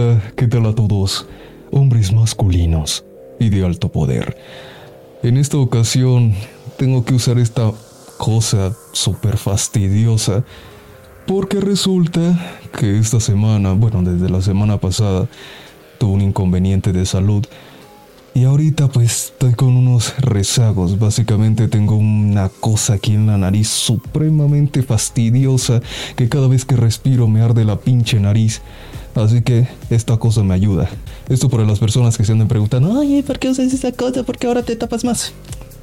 Hola, ¿qué tal a todos? Hombres masculinos y de alto poder. En esta ocasión tengo que usar esta cosa súper fastidiosa porque resulta que esta semana, bueno, desde la semana pasada, tuve un inconveniente de salud y ahorita pues estoy con unos rezagos. Básicamente tengo una cosa aquí en la nariz supremamente fastidiosa que cada vez que respiro me arde la pinche nariz. Así que esta cosa me ayuda. Esto para las personas que se anden preguntando, ay, ¿por qué usas esa cosa? ¿Por qué ahora te tapas más?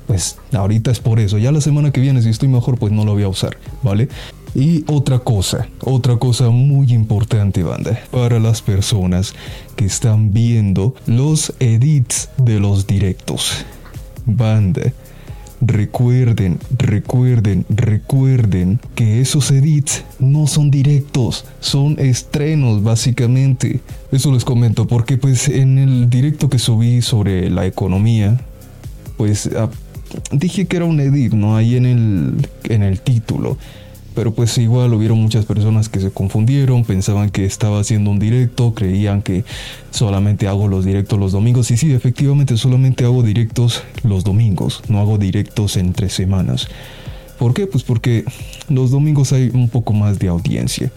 Pues ahorita es por eso. Ya la semana que viene, si estoy mejor, pues no lo voy a usar, ¿vale? Y otra cosa, otra cosa muy importante, banda, para las personas que están viendo los edits de los directos. Banda, recuerden, recuerden, recuerden que esos edits no son directos, son estrenos básicamente. Eso les comento porque pues en el directo que subí sobre la economía, pues ah, dije que era un edit, ¿no? Ahí en el, en el título. Pero pues igual hubieron muchas personas que se confundieron, pensaban que estaba haciendo un directo, creían que solamente hago los directos los domingos. Y sí, efectivamente solamente hago directos los domingos, no hago directos entre semanas. ¿Por qué? Pues porque los domingos hay un poco más de audiencia.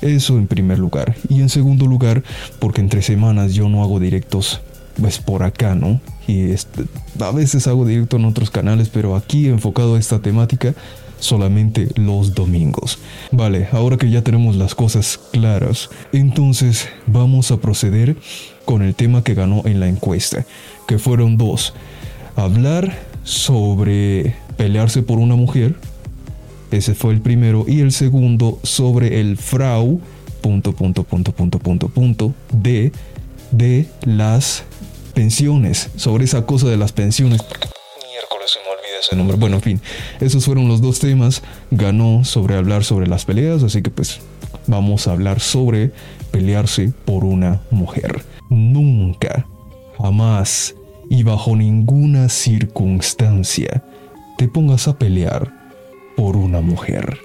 Eso en primer lugar. Y en segundo lugar, porque entre semanas yo no hago directos pues por acá, ¿no? Y este, a veces hago directo en otros canales, pero aquí enfocado a esta temática solamente los domingos. Vale, ahora que ya tenemos las cosas claras, entonces vamos a proceder con el tema que ganó en la encuesta, que fueron dos. Hablar sobre pelearse por una mujer, ese fue el primero, y el segundo sobre el frau, punto, punto, punto, punto, punto, punto, de, de las pensiones, sobre esa cosa de las pensiones Bueno, en fin, esos fueron los dos temas. Ganó sobre hablar sobre las peleas, así que pues vamos a hablar sobre pelearse por una mujer. Nunca, jamás y bajo ninguna circunstancia te pongas a pelear por una mujer.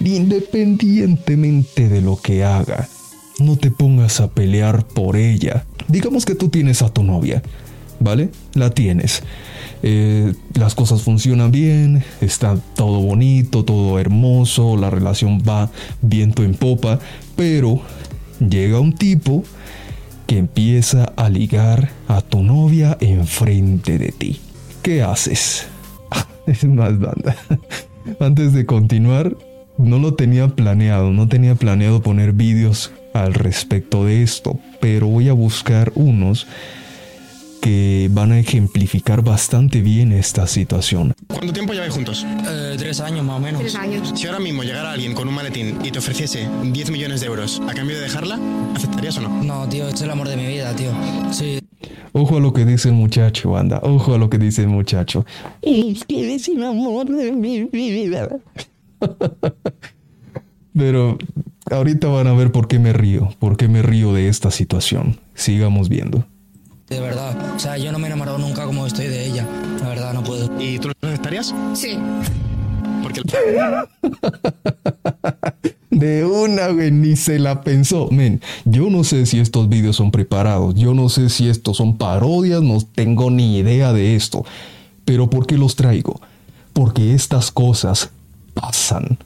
Independientemente de lo que haga, no te pongas a pelear por ella. Digamos que tú tienes a tu novia, ¿vale? La tienes. Eh, las cosas funcionan bien, está todo bonito, todo hermoso, la relación va viento en popa, pero llega un tipo que empieza a ligar a tu novia enfrente de ti. ¿Qué haces? es más banda. Antes de continuar, no lo tenía planeado, no tenía planeado poner vídeos al respecto de esto, pero voy a buscar unos que van a ejemplificar bastante bien esta situación. ¿Cuánto tiempo lleváis juntos? Eh, tres años más o menos. Tres años. Si ahora mismo llegara alguien con un maletín y te ofreciese 10 millones de euros a cambio de dejarla, ¿aceptarías o no? No, tío, este es el amor de mi vida, tío. Sí. Ojo a lo que dice el muchacho, banda. Ojo a lo que dice el muchacho. Es que es el amor de mi vida. Pero ahorita van a ver por qué me río, por qué me río de esta situación. Sigamos viendo. De verdad. O sea, yo no me he enamorado nunca como estoy de ella. La verdad, no puedo. ¿Y tú lo aceptarías? Sí. Porque De una, güey, ni se la pensó. Men, yo no sé si estos vídeos son preparados, yo no sé si estos son parodias, no tengo ni idea de esto. Pero ¿por qué los traigo? Porque estas cosas pasan.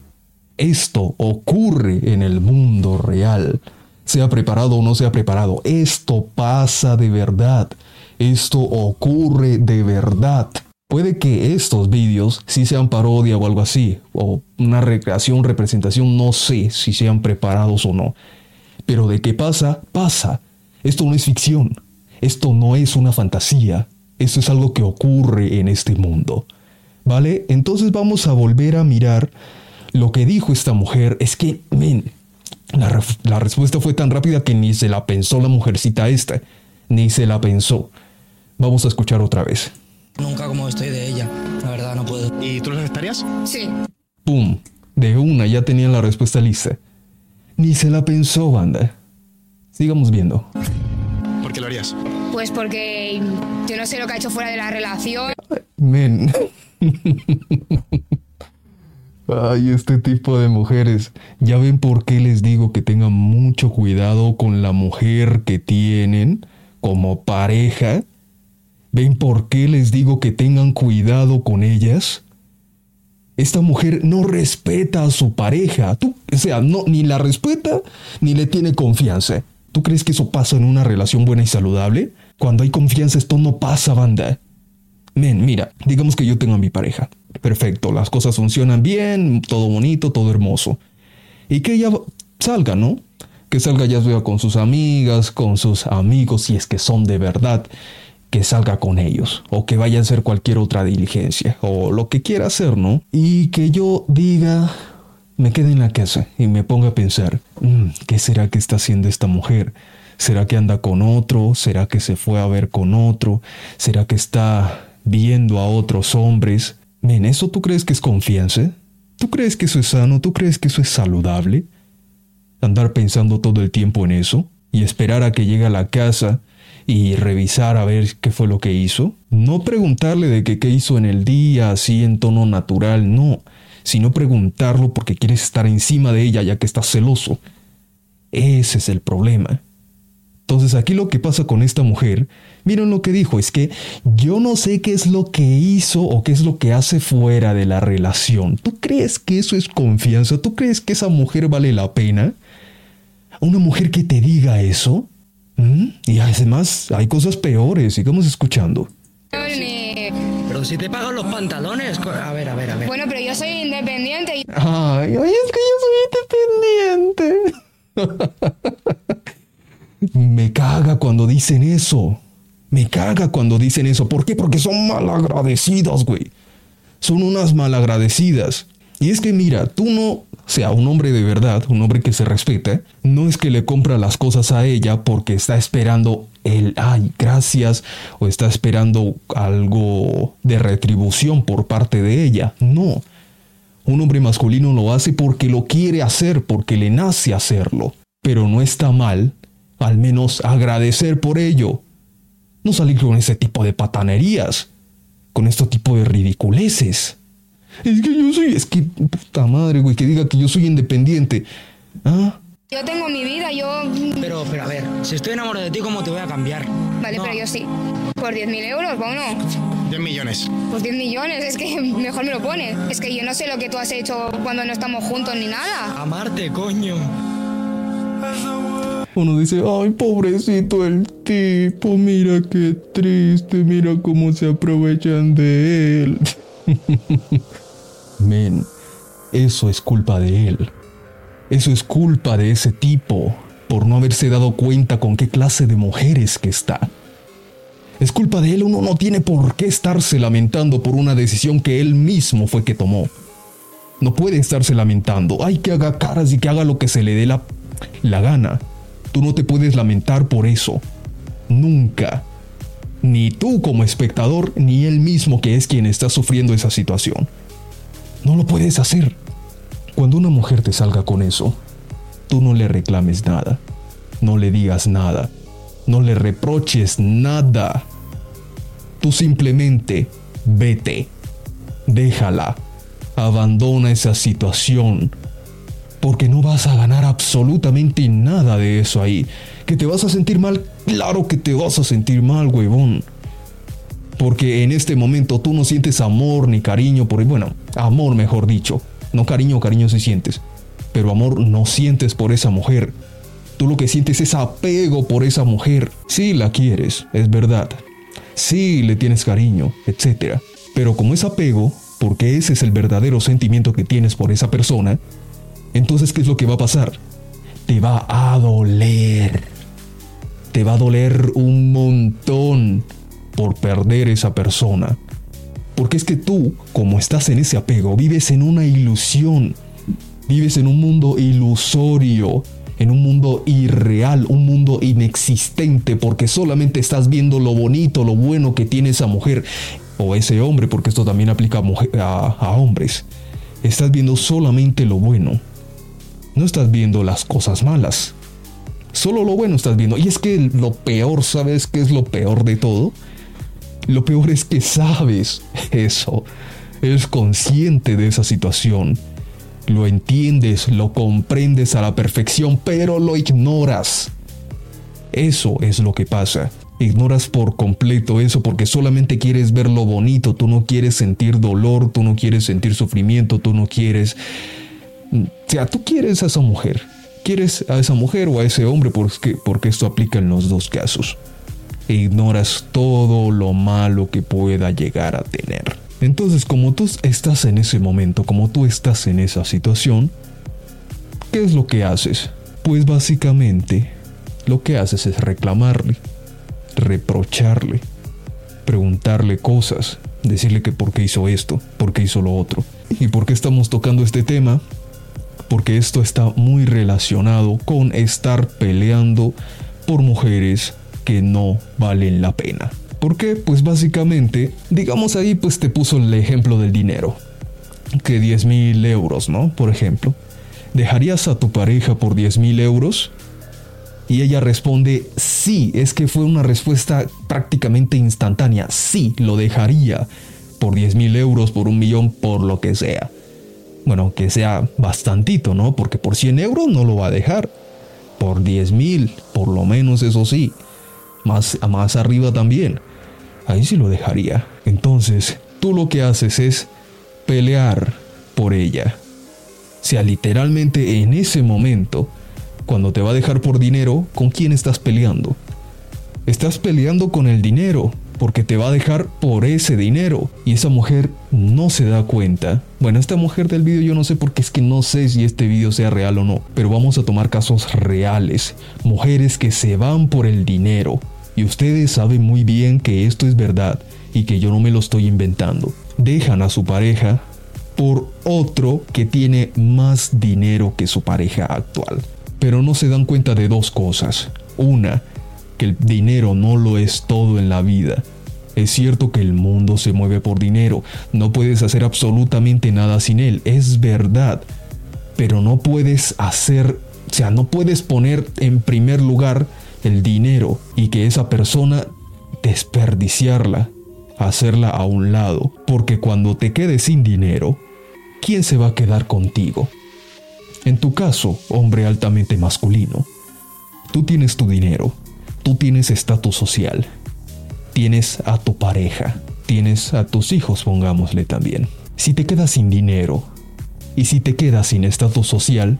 Esto ocurre en el mundo real sea preparado o no sea preparado. Esto pasa de verdad. Esto ocurre de verdad. Puede que estos vídeos sí sean parodia o algo así, o una recreación, representación, no sé si sean preparados o no. Pero de qué pasa, pasa. Esto no es ficción. Esto no es una fantasía. Esto es algo que ocurre en este mundo. ¿Vale? Entonces vamos a volver a mirar lo que dijo esta mujer. Es que, men, la, respuesta fue tan rápida que ni se la pensó la mujercita esta, ni se la pensó. Vamos a escuchar otra vez. Nunca como estoy de ella, la verdad no puedo. ¿Y tú lo aceptarías? Sí. ¡Pum! De una ya tenían la respuesta lista. Ni se la pensó, banda. Sigamos viendo. ¿Por qué lo harías? Pues porque yo no sé lo que ha hecho fuera de la relación. Men. Ay, este tipo de mujeres. Ya ven por qué les digo que tengan mucho cuidado con la mujer que tienen como pareja. ¿Ven por qué les digo que tengan cuidado con ellas? Esta mujer no respeta a su pareja. Tú, o sea, no, ni la respeta ni le tiene confianza. ¿Tú crees que eso pasa en una relación buena y saludable? Cuando hay confianza esto no pasa, banda. Men, mira, digamos que yo tengo a mi pareja. Perfecto, las cosas funcionan bien, todo bonito, todo hermoso. Y que ella salga, ¿no? Que salga ya con sus amigas, con sus amigos, si es que son de verdad, que salga con ellos, o que vaya a hacer cualquier otra diligencia, o lo que quiera hacer, ¿no? Y que yo diga, me quede en la casa y me ponga a pensar, mm, ¿qué será que está haciendo esta mujer? ¿Será que anda con otro? ¿Será que se fue a ver con otro? ¿Será que está viendo a otros hombres? Men, ¿eso tú crees que es confianza? ¿Tú crees que eso es sano? ¿Tú crees que eso es saludable? Andar pensando todo el tiempo en eso y esperar a que llegue a la casa y revisar a ver qué fue lo que hizo. No preguntarle de qué, qué hizo en el día así en tono natural, no, sino preguntarlo porque quieres estar encima de ella ya que estás celoso. Ese es el problema. Entonces aquí lo que pasa con esta mujer, miren lo que dijo, es que yo no sé qué es lo que hizo o qué es lo que hace fuera de la relación. ¿Tú crees que eso es confianza? ¿Tú crees que esa mujer vale la pena? ¿Una mujer que te diga eso? ¿Mm? Y además hay cosas peores, sigamos escuchando. Pero si te pagan los pantalones, a ver, a ver, a ver. Bueno, pero yo soy independiente y... Ay, ay, es que yo soy independiente. Me caga cuando dicen eso. Me caga cuando dicen eso. ¿Por qué? Porque son malagradecidas, güey. Son unas malagradecidas. Y es que mira, tú no, sea, un hombre de verdad, un hombre que se respeta, no es que le compra las cosas a ella porque está esperando el, ay, gracias, o está esperando algo de retribución por parte de ella. No. Un hombre masculino lo hace porque lo quiere hacer, porque le nace hacerlo. Pero no está mal al menos agradecer por ello. No salir con ese tipo de patanerías, con este tipo de ridiculeces. Es que yo soy, es que puta madre, güey, que diga que yo soy independiente. ¿Ah? Yo tengo mi vida, yo... Pero, pero a ver, si estoy enamorado de ti, ¿cómo te voy a cambiar? Vale, No. pero yo sí. Por 10.000 euros, bueno. 10 millones. Pues 10 millones, es que mejor me lo pones. Es que yo no sé lo que tú has hecho cuando no estamos juntos ni nada. Amarte, coño. Uno dice, ay, pobrecito el tipo, mira qué triste, mira cómo se aprovechan de él. Men, eso es culpa de él. Eso es culpa de ese tipo por no haberse dado cuenta con qué clase de mujeres que está. Es culpa de él, uno no tiene por qué estarse lamentando por una decisión que él mismo fue que tomó. No puede estarse lamentando. Hay que haga caras y que haga lo que se le dé la, la gana. Tú no te puedes lamentar por eso. Nunca. Ni tú como espectador, ni él mismo que es quien está sufriendo esa situación. No lo puedes hacer. Cuando una mujer te salga con eso, tú no le reclames nada. No le digas nada. No le reproches nada. Tú simplemente vete. Déjala. Abandona esa situación. Porque no vas a ganar absolutamente nada de eso ahí. ¿Que te vas a sentir mal? Claro que te vas a sentir mal, huevón. Porque en este momento tú no sientes amor ni cariño por... Bueno, amor mejor dicho. No cariño, cariño sí sientes. Pero amor no sientes por esa mujer. Tú lo que sientes es apego por esa mujer. Sí la quieres, es verdad. Sí le tienes cariño, etc. Pero como es apego, porque ese es el verdadero sentimiento que tienes por esa persona, entonces ¿qué es lo que va a pasar? Te va a doler. Te va a doler un montón por perder esa persona. Porque es que tú, como estás en ese apego, vives en una ilusión. Vives en un mundo ilusorio, en un mundo irreal, un mundo inexistente, porque solamente estás viendo lo bonito, lo bueno que tiene esa mujer o ese hombre, porque esto también aplica a, a hombres. Estás viendo solamente lo bueno. No estás viendo las cosas malas. Solo lo bueno estás viendo. Y es que lo peor, ¿sabes qué es lo peor de todo? Lo peor es que sabes eso. Eres consciente de esa situación. lo entiendes, lo comprendes a la perfección, pero lo ignoras. Eso es lo que pasa. Ignoras por completo eso porque solamente quieres ver lo bonito, tú no quieres sentir dolor, tú no quieres sentir sufrimiento, tú no quieres... Sea, tú quieres a esa mujer, quieres a esa mujer o a ese hombre porque, porque esto aplica en los dos casos. E ignoras todo lo malo que pueda llegar a tener. Entonces, como tú estás en ese momento, como tú estás en esa situación, ¿qué es lo que haces? Pues básicamente lo que haces es reclamarle, reprocharle, preguntarle cosas, decirle que por qué hizo esto, por qué hizo lo otro. ¿Y por qué estamos tocando este tema? Porque esto está muy relacionado con estar peleando por mujeres que no valen la pena. ¿Por qué? Pues básicamente, digamos ahí pues te puso el ejemplo del dinero. Que 10 mil euros, ¿no? Por ejemplo. ¿Dejarías a tu pareja por 10 mil euros? Y ella responde, sí, es que fue una respuesta prácticamente instantánea, sí, lo dejaría por 10 mil euros, por un millón, por lo que sea. Bueno, que sea bastantito, ¿no? Porque por 100 euros no lo va a dejar. Por 10 mil, por lo menos eso sí. Más, más arriba también. Ahí sí lo dejaría. Entonces, tú lo que haces es pelear por ella. O sea, literalmente en ese momento, cuando te va a dejar por dinero, ¿con quién estás peleando? Estás peleando con el dinero, porque te va a dejar por ese dinero. Y esa mujer no se da cuenta. Bueno, esta mujer del vídeo yo no sé porque es que no sé si este vídeo sea real o no, pero vamos a tomar casos reales. Mujeres que se van por el dinero. Y ustedes saben muy bien que esto es verdad y que yo no me lo estoy inventando. Dejan a su pareja por otro que tiene más dinero que su pareja actual pero no se dan cuenta de dos cosas. Una, que el dinero no lo es todo en la vida. Es cierto que el mundo se mueve por dinero, no puedes hacer absolutamente nada sin él, es verdad, pero no puedes hacer, o sea, no puedes poner en primer lugar el dinero y que esa persona desperdiciarla, hacerla a un lado, porque cuando te quedes sin dinero, ¿quién se va a quedar contigo? En tu caso, hombre altamente masculino, tú tienes tu dinero, tú tienes estatus social, tienes a tu pareja, tienes a tus hijos, pongámosle también. Si te quedas sin dinero y si te quedas sin estatus social,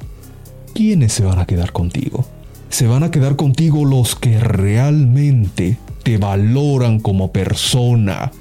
¿quiénes se van a quedar contigo? Se van a quedar contigo los que realmente te valoran como persona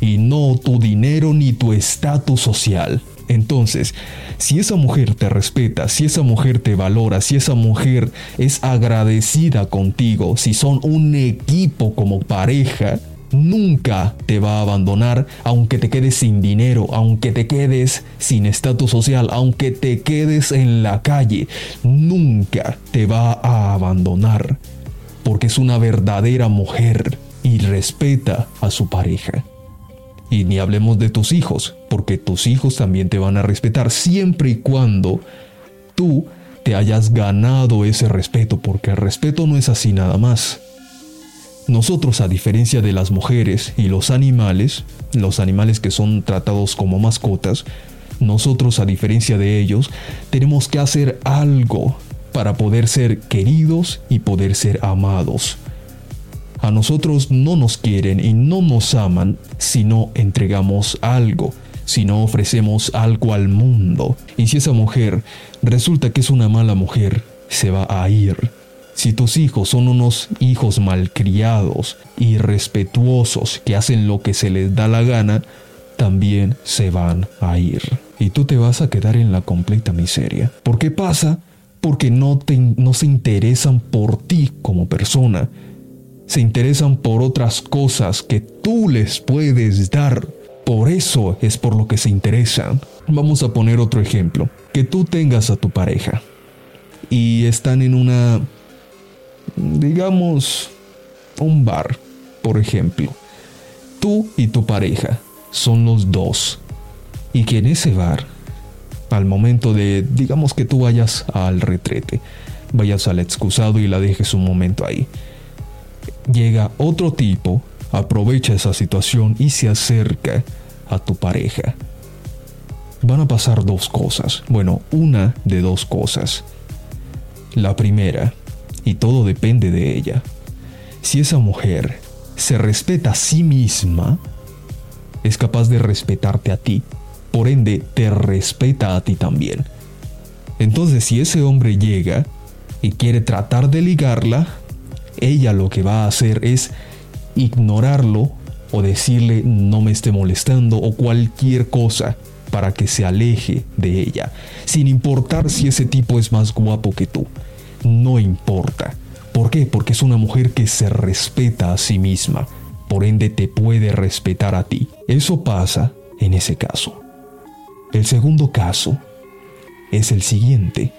y no tu dinero ni tu estatus social. Entonces, si esa mujer te respeta, si esa mujer te valora, si esa mujer es agradecida contigo, si son un equipo como pareja, nunca te va a abandonar aunque te quedes sin dinero, aunque te quedes sin estatus social, aunque te quedes en la calle, nunca te va a abandonar porque es una verdadera mujer y respeta a su pareja. Y ni hablemos de tus hijos, porque tus hijos también te van a respetar siempre y cuando tú te hayas ganado ese respeto, porque el respeto no es así nada más. Nosotros, a diferencia de las mujeres y los animales, los animales que son tratados como mascotas, nosotros, a diferencia de ellos, tenemos que hacer algo para poder ser queridos y poder ser amados. A nosotros no nos quieren y no nos aman si no entregamos algo, si no ofrecemos algo al mundo. Y si esa mujer resulta que es una mala mujer, se va a ir. Si tus hijos son unos hijos malcriados, irrespetuosos, que hacen lo que se les da la gana, también se van a ir. Y tú te vas a quedar en la completa miseria. ¿Por qué pasa? Porque no, te, no se interesan por ti como persona, se interesan por otras cosas que tú les puedes dar. Por eso es por lo que se interesan. Vamos a poner otro ejemplo. Que tú tengas a tu pareja y están en una, digamos, un bar, por ejemplo. Tú y tu pareja son los dos. Y que en ese bar, al momento de, digamos que tú vayas al retrete, vayas al excusado y la dejes un momento ahí llega otro tipo, aprovecha esa situación y se acerca a tu pareja. van a pasar dos cosas. Bueno, una de dos cosas. La primera, y todo depende de ella, si esa mujer se respeta a sí misma, es capaz de respetarte a ti. Por ende, te respeta a ti también. Entonces, si ese hombre llega y quiere tratar de ligarla, ella lo que va a hacer es ignorarlo o decirle no me esté molestando o cualquier cosa para que se aleje de ella, sin importar si ese tipo es más guapo que tú. No importa. ¿Por qué? Porque es una mujer que se respeta a sí misma, por ende te puede respetar a ti. Eso pasa en ese caso. El segundo caso es el siguiente,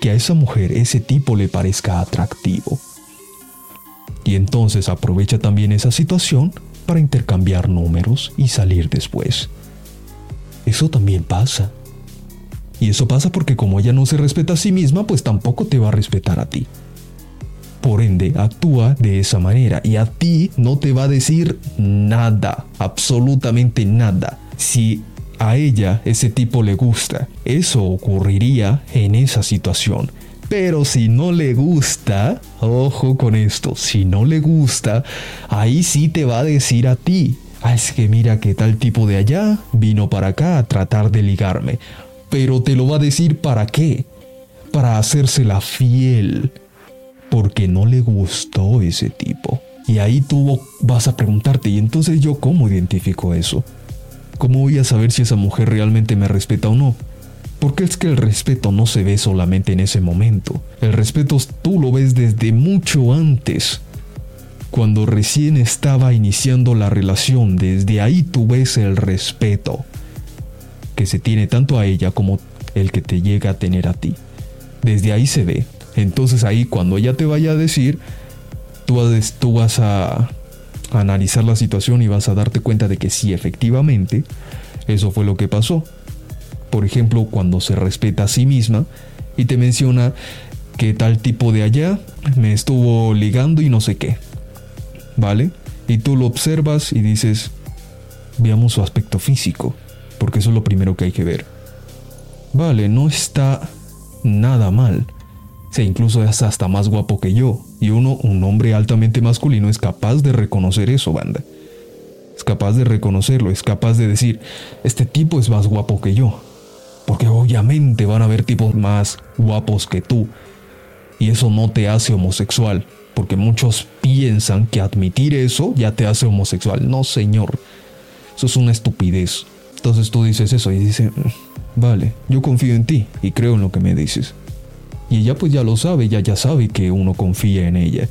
que a esa mujer ese tipo le parezca atractivo. Y entonces aprovecha también esa situación para intercambiar números y salir después. Eso también pasa. Y eso pasa porque como ella no se respeta a sí misma, pues tampoco te va a respetar a ti. Por ende, actúa de esa manera y a ti no te va a decir nada, absolutamente nada. Si a ella ese tipo le gusta, eso ocurriría en esa situación. Pero si no le gusta, ojo con esto, si no le gusta, ahí sí te va a decir a ti, ah, es que mira que tal tipo de allá vino para acá a tratar de ligarme. Pero te lo va a decir para qué? Para hacérsela fiel. Porque no le gustó ese tipo. Y ahí tú vas a preguntarte, ¿y entonces yo cómo identifico eso? ¿Cómo voy a saber si esa mujer realmente me respeta o no? Porque es que el respeto no se ve solamente en ese momento. El respeto tú lo ves desde mucho antes. Cuando recién estaba iniciando la relación, desde ahí tú ves el respeto que se tiene tanto a ella como el que te llega a tener a ti. Desde ahí se ve. Entonces ahí cuando ella te vaya a decir, tú, tú vas a analizar la situación y vas a darte cuenta de que sí, efectivamente, eso fue lo que pasó por ejemplo, cuando se respeta a sí misma y te menciona que tal tipo de allá me estuvo ligando y no sé qué. ¿Vale? Y tú lo observas y dices, veamos su aspecto físico, porque eso es lo primero que hay que ver. Vale, no está nada mal. O sea, incluso es hasta más guapo que yo. Y uno, un hombre altamente masculino, es capaz de reconocer eso, banda. Es capaz de reconocerlo, es capaz de decir, este tipo es más guapo que yo. Porque obviamente van a haber tipos más guapos que tú. Y eso no te hace homosexual. Porque muchos piensan que admitir eso ya te hace homosexual. No, señor. Eso es una estupidez. Entonces tú dices eso y dices, mm, vale, yo confío en ti y creo en lo que me dices. Y ella pues ya lo sabe, ya ya sabe que uno confía en ella.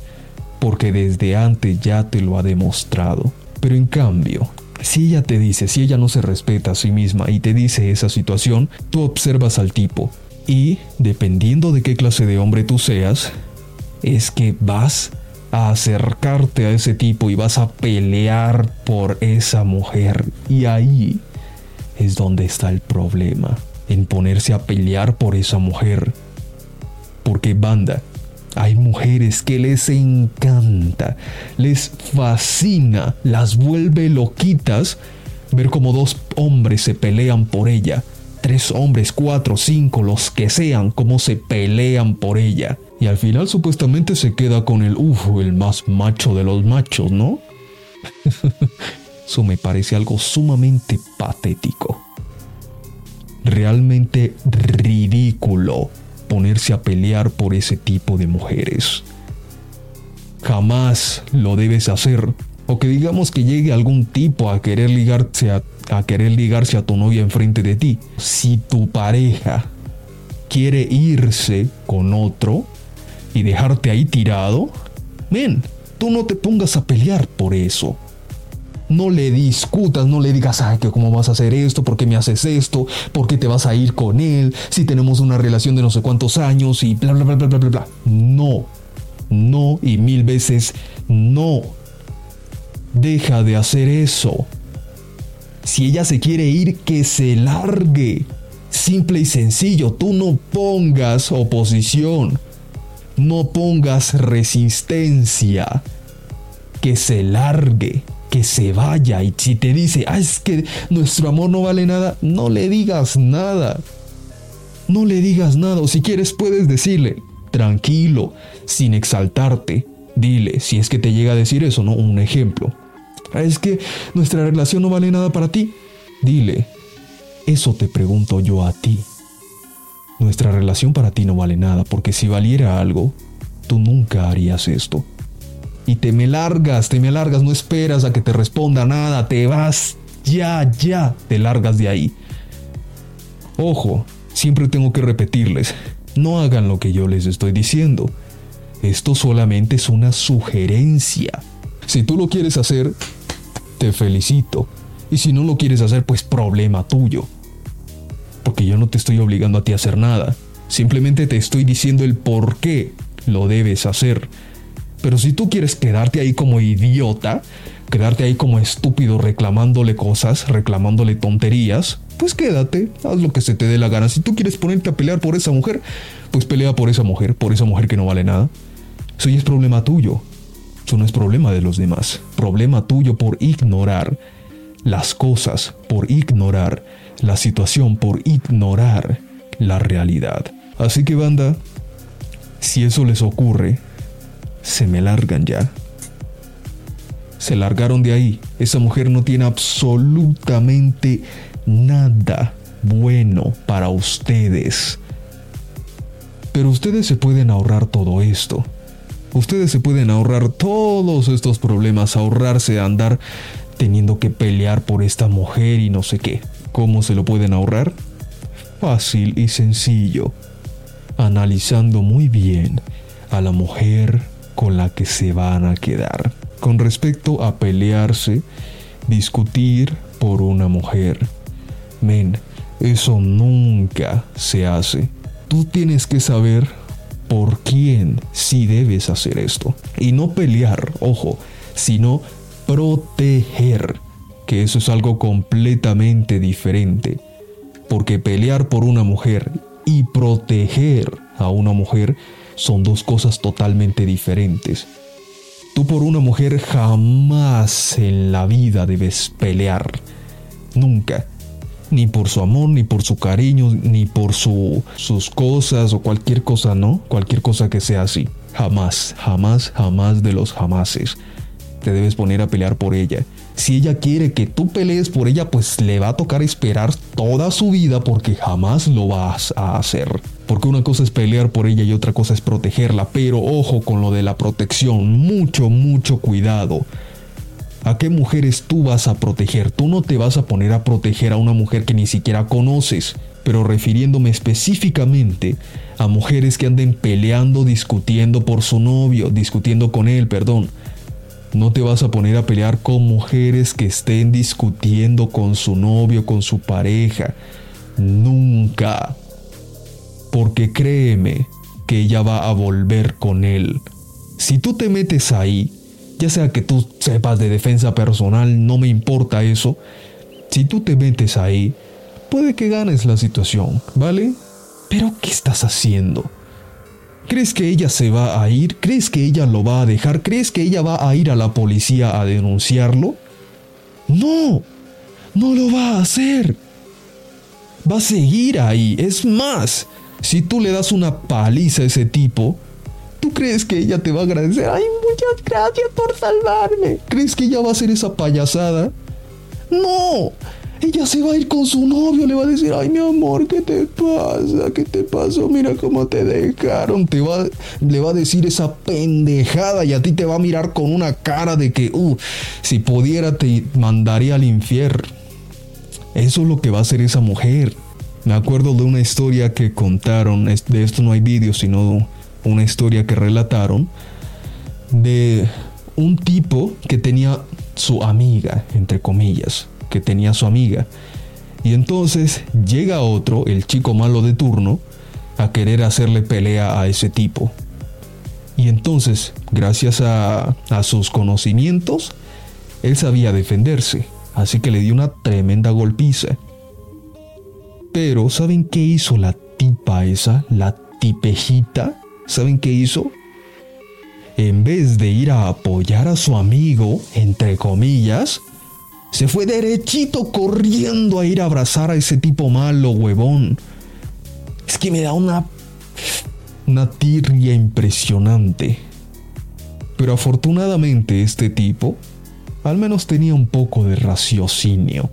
Porque desde antes ya te lo ha demostrado. Pero en cambio, si ella te dice, si ella no se respeta a sí misma y te dice esa situación, tú observas al tipo y, dependiendo de qué clase de hombre tú seas, es que vas a acercarte a ese tipo y vas a pelear por esa mujer. Y ahí es donde está el problema, en ponerse a pelear por esa mujer. Porque banda, hay mujeres que les encanta, les fascina, las vuelve loquitas ver como dos hombres se pelean por ella. Tres hombres, cuatro, cinco, los que sean, como se pelean por ella. Y al final supuestamente se queda con el, uff, el más macho de los machos, ¿no? Eso me parece algo sumamente patético. Realmente ridículo ponerse a pelear por ese tipo de mujeres. Jamás lo debes hacer. O que digamos que llegue algún tipo a querer ligarse a, querer ligarse a tu novia enfrente de ti. Si tu pareja quiere irse con otro y dejarte ahí tirado, ven, tú no te pongas a pelear por eso no le discutas, no le digas, ay, que cómo vas a hacer esto, por qué me haces esto, por qué te vas a ir con él, si tenemos una relación de no sé cuántos años y bla, bla, bla, bla, bla, bla, bla. No, no y mil veces no. Deja de hacer eso. Si ella se quiere ir, que se largue. Simple y sencillo, tú no pongas oposición, no pongas resistencia, que se largue que se vaya y si te dice, ah, es que nuestro amor no vale nada, no le digas nada. No le digas nada, o si quieres puedes decirle, tranquilo, sin exaltarte, dile, si es que te llega a decir eso, ¿no? Un ejemplo. Ah, es que nuestra relación no vale nada para ti, dile, eso te pregunto yo a ti. Nuestra relación para ti no vale nada, porque si valiera algo, tú nunca harías esto y te me largas, te me largas, no esperas a que te responda nada, te vas, ya, ya, te largas de ahí. Ojo, siempre tengo que repetirles, no hagan lo que yo les estoy diciendo. Esto solamente es una sugerencia. Si tú lo quieres hacer, te felicito. Y si no lo quieres hacer, pues problema tuyo. Porque yo no te estoy obligando a ti a hacer nada. Simplemente te estoy diciendo el por qué lo debes hacer. Pero si tú quieres quedarte ahí como idiota, quedarte ahí como estúpido reclamándole cosas, reclamándole tonterías, pues quédate, haz lo que se te dé la gana. Si tú quieres ponerte a pelear por esa mujer, pues pelea por esa mujer, por esa mujer que no vale nada. Eso ya es problema tuyo. Eso no es problema de los demás. Problema tuyo por ignorar las cosas, por ignorar la situación, por ignorar la realidad. Así que banda, si eso les ocurre, se me largan ya. Se largaron de ahí. Esa mujer no tiene absolutamente nada bueno para ustedes. Pero ustedes se pueden ahorrar todo esto. Ustedes se pueden ahorrar todos estos problemas, ahorrarse andar teniendo que pelear por esta mujer y no sé qué. ¿Cómo se lo pueden ahorrar? Fácil y sencillo. Analizando muy bien a la mujer con la que se van a quedar. Con respecto a pelearse, discutir por una mujer. Men, eso nunca se hace. Tú tienes que saber por quién sí debes hacer esto. Y no pelear, ojo, sino proteger, que eso es algo completamente diferente. Porque pelear por una mujer y proteger a una mujer son dos cosas totalmente diferentes. Tú por una mujer jamás en la vida debes pelear. Nunca. Ni por su amor, ni por su cariño, ni por su, sus cosas o cualquier cosa, ¿no? Cualquier cosa que sea así. Jamás, jamás, jamás de los jamases. Te debes poner a pelear por ella. Si ella quiere que tú pelees por ella, pues le va a tocar esperar toda su vida porque jamás lo vas a hacer. Porque una cosa es pelear por ella y otra cosa es protegerla. Pero ojo con lo de la protección. Mucho, mucho cuidado. ¿A qué mujeres tú vas a proteger? Tú no te vas a poner a proteger a una mujer que ni siquiera conoces. Pero refiriéndome específicamente a mujeres que anden peleando, discutiendo por su novio, discutiendo con él, perdón no te vas a poner a pelear con mujeres que estén discutiendo con su novio, con su pareja. Nunca. Porque créeme que ella va a volver con él. Si tú te metes ahí, ya sea que tú sepas de defensa personal, no me importa eso. Si tú te metes ahí, puede que ganes la situación, ¿vale? Pero ¿qué estás haciendo? ¿Crees que ella se va a ir? ¿Crees que ella lo va a dejar? ¿Crees que ella va a ir a la policía a denunciarlo? No, no lo va a hacer. Va a seguir ahí. Es más, si tú le das una paliza a ese tipo, ¿tú crees que ella te va a agradecer? Ay, muchas gracias por salvarme. ¿Crees que ella va a hacer esa payasada? No, ella se va a ir con su novio, le va a decir, ay mi amor, ¿qué te pasa? ¿Qué te pasó? Mira cómo te dejaron. Te va, le va a decir esa pendejada y a ti te va a mirar con una cara de que, uh, si pudiera te mandaría al infierno. Eso es lo que va a hacer esa mujer. Me acuerdo de una historia que contaron, de esto no hay vídeo, sino una historia que relataron de un tipo que tenía su amiga, entre comillas que tenía su amiga. Y entonces llega otro, el chico malo de turno, a querer hacerle pelea a ese tipo. Y entonces, gracias a, a sus conocimientos, él sabía defenderse, así que le dio una tremenda golpiza. Pero, ¿saben qué hizo la tipa esa? La tipejita. ¿Saben qué hizo? en vez de ir a apoyar a su amigo, entre comillas, se fue derechito corriendo a ir a abrazar a ese tipo malo, huevón. Es que me da una. una tirria impresionante. Pero afortunadamente este tipo al menos tenía un poco de raciocinio.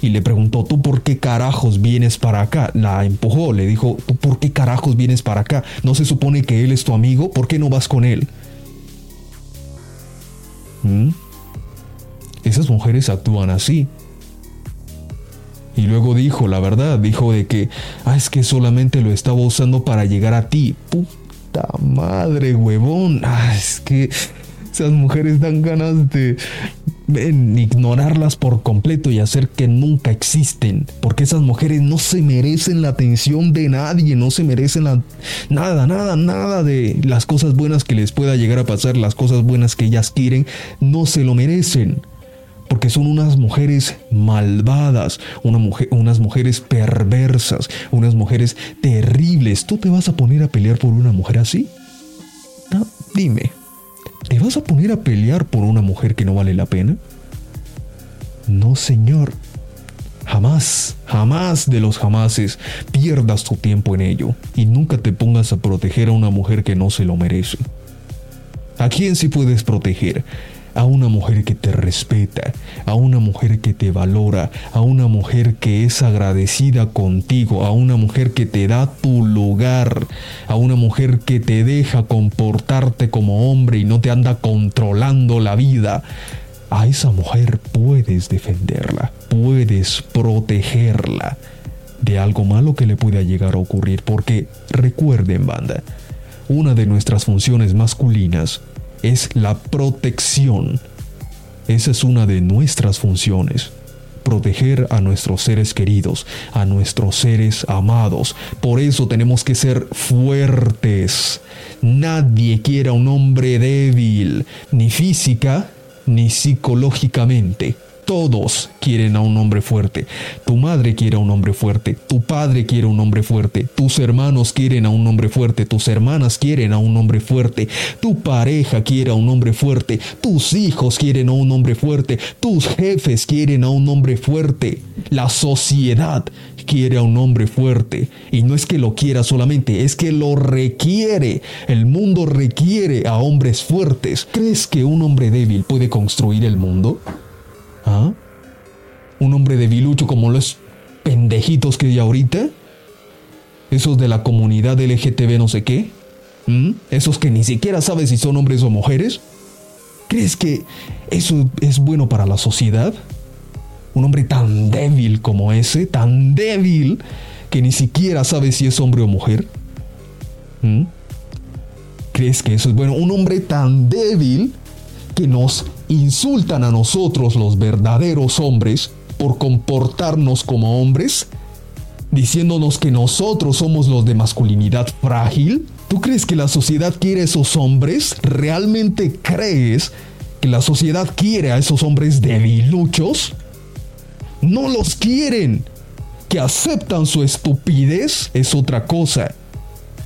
Y le preguntó, ¿tú por qué carajos vienes para acá? La empujó, le dijo, ¿tú por qué carajos vienes para acá? ¿No se supone que él es tu amigo? ¿Por qué no vas con él? ¿Mm? Esas mujeres actúan así. Y luego dijo, la verdad, dijo de que, ah, es que solamente lo estaba usando para llegar a ti. Puta madre, huevón. Ah, es que esas mujeres dan ganas de ignorarlas por completo y hacer que nunca existen. Porque esas mujeres no se merecen la atención de nadie, no se merecen la, nada, nada, nada de las cosas buenas que les pueda llegar a pasar, las cosas buenas que ellas quieren, no se lo merecen. Porque son unas mujeres malvadas, unas mujeres perversas, unas mujeres terribles. ¿Tú te vas a poner a pelear por una mujer así? No, dime. ¿Te vas a poner a pelear por una mujer que no vale la pena? No, señor. Jamás, jamás de los jamases pierdas tu tiempo en ello y nunca te pongas a proteger a una mujer que no se lo merece. ¿A quién sí puedes proteger? A una mujer que te respeta, a una mujer que te valora, a una mujer que es agradecida contigo, a una mujer que te da tu lugar, a una mujer que te deja comportarte como hombre y no te anda controlando la vida. A esa mujer puedes defenderla, puedes protegerla de algo malo que le pueda llegar a ocurrir, porque recuerden banda, una de nuestras funciones masculinas es la protección. Esa es una de nuestras funciones. Proteger a nuestros seres queridos, a nuestros seres amados. Por eso tenemos que ser fuertes. Nadie quiere a un hombre débil, ni física ni psicológicamente. Todos quieren a un hombre fuerte. Tu madre quiere a un hombre fuerte. Tu padre quiere a un hombre fuerte. Tus hermanos quieren a un hombre fuerte. Tus hermanas quieren a un hombre fuerte. Tu pareja quiere a un hombre fuerte. Tus hijos quieren a un hombre fuerte. Tus jefes quieren a un hombre fuerte. La sociedad quiere a un hombre fuerte. Y no es que lo quiera solamente, es que lo requiere. El mundo requiere a hombres fuertes. ¿Crees que un hombre débil puede construir el mundo? ¿Ah? Un hombre debilucho como los pendejitos que hay ahorita. Esos de la comunidad LGTB no sé qué. ¿Mm? Esos que ni siquiera sabes si son hombres o mujeres. ¿Crees que eso es bueno para la sociedad? Un hombre tan débil como ese, tan débil, que ni siquiera sabe si es hombre o mujer. ¿Mm? ¿Crees que eso es bueno? Un hombre tan débil que nos insultan a nosotros los verdaderos hombres por comportarnos como hombres, diciéndonos que nosotros somos los de masculinidad frágil. ¿Tú crees que la sociedad quiere a esos hombres? ¿Realmente crees que la sociedad quiere a esos hombres debiluchos? No los quieren. Que aceptan su estupidez es otra cosa.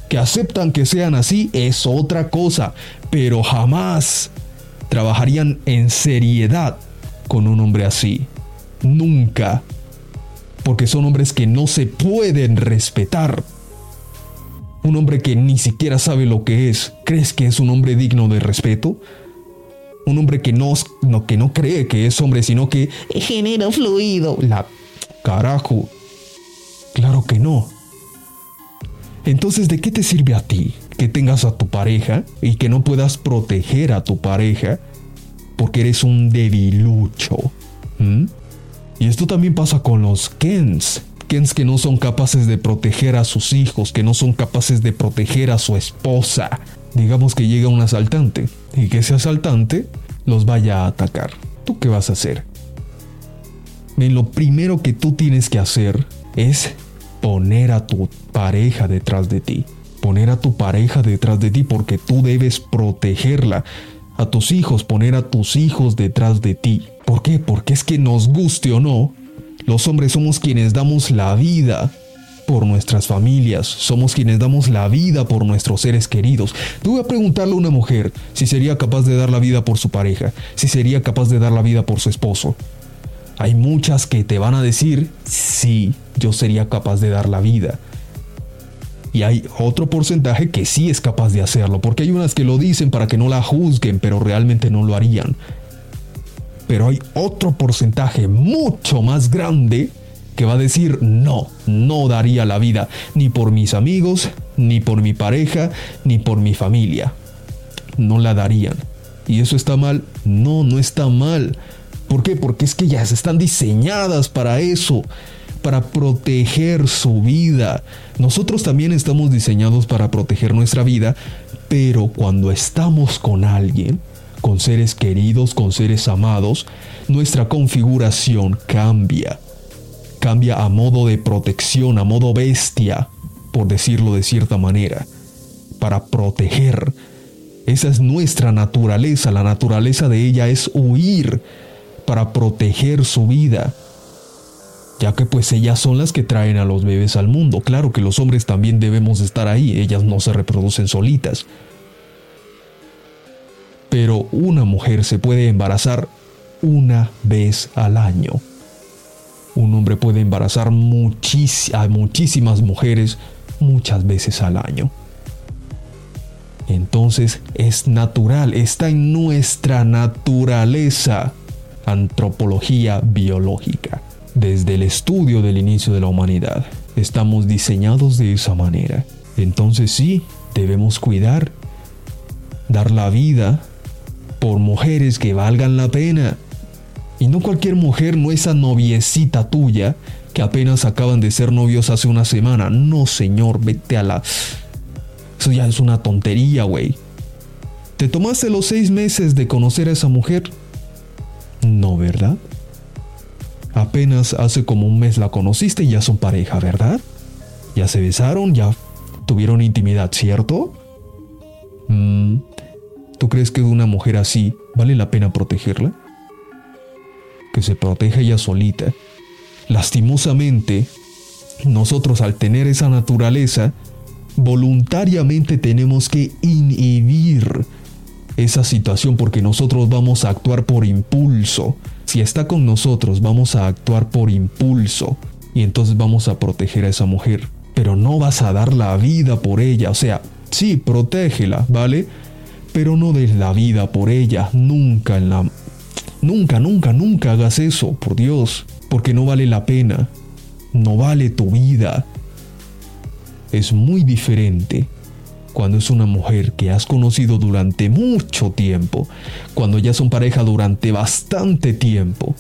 Que aceptan que sean así es otra cosa. Pero jamás trabajarían en seriedad con un hombre así. Nunca. Porque son hombres que no se pueden respetar. Un hombre que ni siquiera sabe lo que es. ¿Crees que es un hombre digno de respeto? Un hombre que no, que no cree que es hombre, sino que genera fluido. La carajo. Claro que no. Entonces, ¿de qué te sirve a ti que tengas a tu pareja y que no puedas proteger a tu pareja porque eres un debilucho. Y esto también pasa con los Kens. Kens que no son capaces de proteger a sus hijos, que no son capaces de proteger a su esposa. Digamos que llega un asaltante y que ese asaltante los vaya a atacar. ¿Tú qué vas a hacer? lo primero que tú tienes que hacer es poner a tu pareja detrás de ti poner a tu pareja detrás de ti porque tú debes protegerla. A tus hijos, poner a tus hijos detrás de ti. ¿Por qué? Porque es que nos guste o no, los hombres somos quienes damos la vida por nuestras familias, somos quienes damos la vida por nuestros seres queridos. Tuve a preguntarle a una mujer si sería capaz de dar la vida por su pareja, si sería capaz de dar la vida por su esposo. Hay muchas que te van a decir, sí, yo sería capaz de dar la vida. Y hay otro porcentaje que sí es capaz de hacerlo, porque hay unas que lo dicen para que no la juzguen, pero realmente no lo harían. Pero hay otro porcentaje mucho más grande que va a decir no, no daría la vida ni por mis amigos, ni por mi pareja, ni por mi familia. No la darían. ¿Y eso está mal? No, no está mal. ¿Por qué? Porque es que ya están diseñadas para eso, para proteger su vida. Nosotros también estamos diseñados para proteger nuestra vida, pero cuando estamos con alguien, con seres queridos, con seres amados, nuestra configuración cambia cambia a modo de protección, a modo bestia, por decirlo de cierta manera, para proteger. Esa es nuestra naturaleza, la naturaleza de ella es huir para proteger su vida, ya que pues ellas son las que traen a los bebés al mundo. Claro que los hombres también debemos estar ahí, ellas no se reproducen solitas. Pero una mujer se puede embarazar una vez al año un hombre puede embarazar a muchísimas mujeres muchas veces al año. Entonces es natural, está en nuestra naturaleza, antropología biológica. Desde el estudio del inicio de la humanidad, estamos diseñados de esa manera. Entonces sí, debemos cuidar, dar la vida por mujeres que valgan la pena, y no cualquier mujer, no esa noviecita tuya que apenas acaban de ser novios hace una semana. No, señor, vete a la... Eso ya es una tontería, güey. ¿Te tomaste los seis meses de conocer a esa mujer? No, ¿verdad? Apenas hace como un mes la conociste y ya son pareja, ¿verdad? Ya se besaron, ya tuvieron intimidad, ¿cierto? Mm, ¿Tú crees que una mujer así vale la pena protegerla? que se proteja ella solita. Lastimosamente, nosotros al tener esa naturaleza, voluntariamente tenemos que inhibir esa situación porque nosotros vamos a actuar por impulso. Si está con nosotros, vamos a actuar por impulso y entonces vamos a proteger a esa mujer. Pero no vas a dar la vida por ella, o sea, sí, protégela, ¿vale? Pero no des la vida por ella, nunca en la Nunca, nunca, nunca hagas eso, por Dios, porque no vale la pena, no vale tu vida. Es muy diferente cuando es una mujer que has conocido durante mucho tiempo, cuando ya son pareja durante bastante tiempo,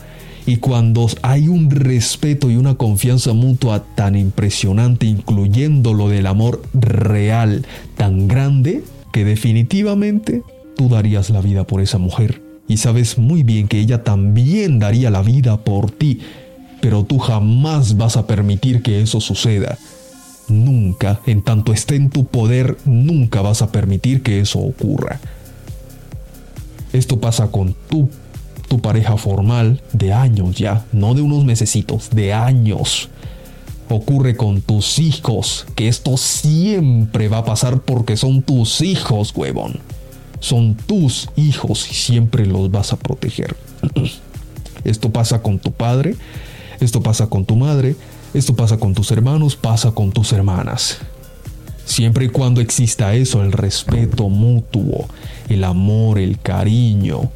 y cuando hay un respeto y una confianza mutua tan impresionante, incluyendo lo del amor real tan grande, que definitivamente tú darías la vida por esa mujer y sabes muy bien que ella también daría la vida por ti, pero tú jamás vas a permitir que eso suceda. Nunca, en tanto esté en tu poder, nunca vas a permitir que eso ocurra. Esto pasa con tu, tu pareja formal de años ya, no de unos mesecitos, de años. Ocurre con tus hijos, que esto siempre va a pasar porque son tus hijos, huevón son tus hijos y siempre los vas a proteger. Esto pasa con tu padre, esto pasa con tu madre, esto pasa con tus hermanos, pasa con tus hermanas. Siempre y cuando exista eso, el respeto mutuo, el amor, el cariño,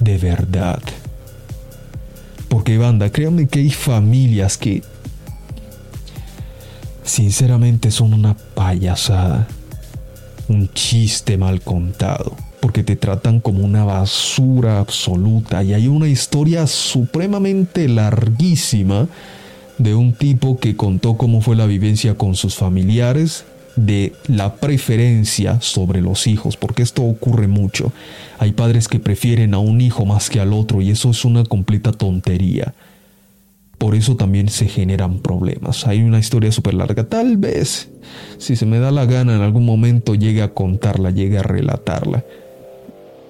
de verdad. Porque banda, créanme que hay familias que sinceramente son una payasada un chiste mal contado, porque te tratan como una basura absoluta y hay una historia supremamente larguísima de un tipo que contó cómo fue la vivencia con sus familiares, de la preferencia sobre los hijos, porque esto ocurre mucho. Hay padres que prefieren a un hijo más que al otro y eso es una completa tontería. Por eso también se generan problemas. Hay una historia súper larga. Tal vez, si se me da la gana, en algún momento llegue a contarla, llegue a relatarla.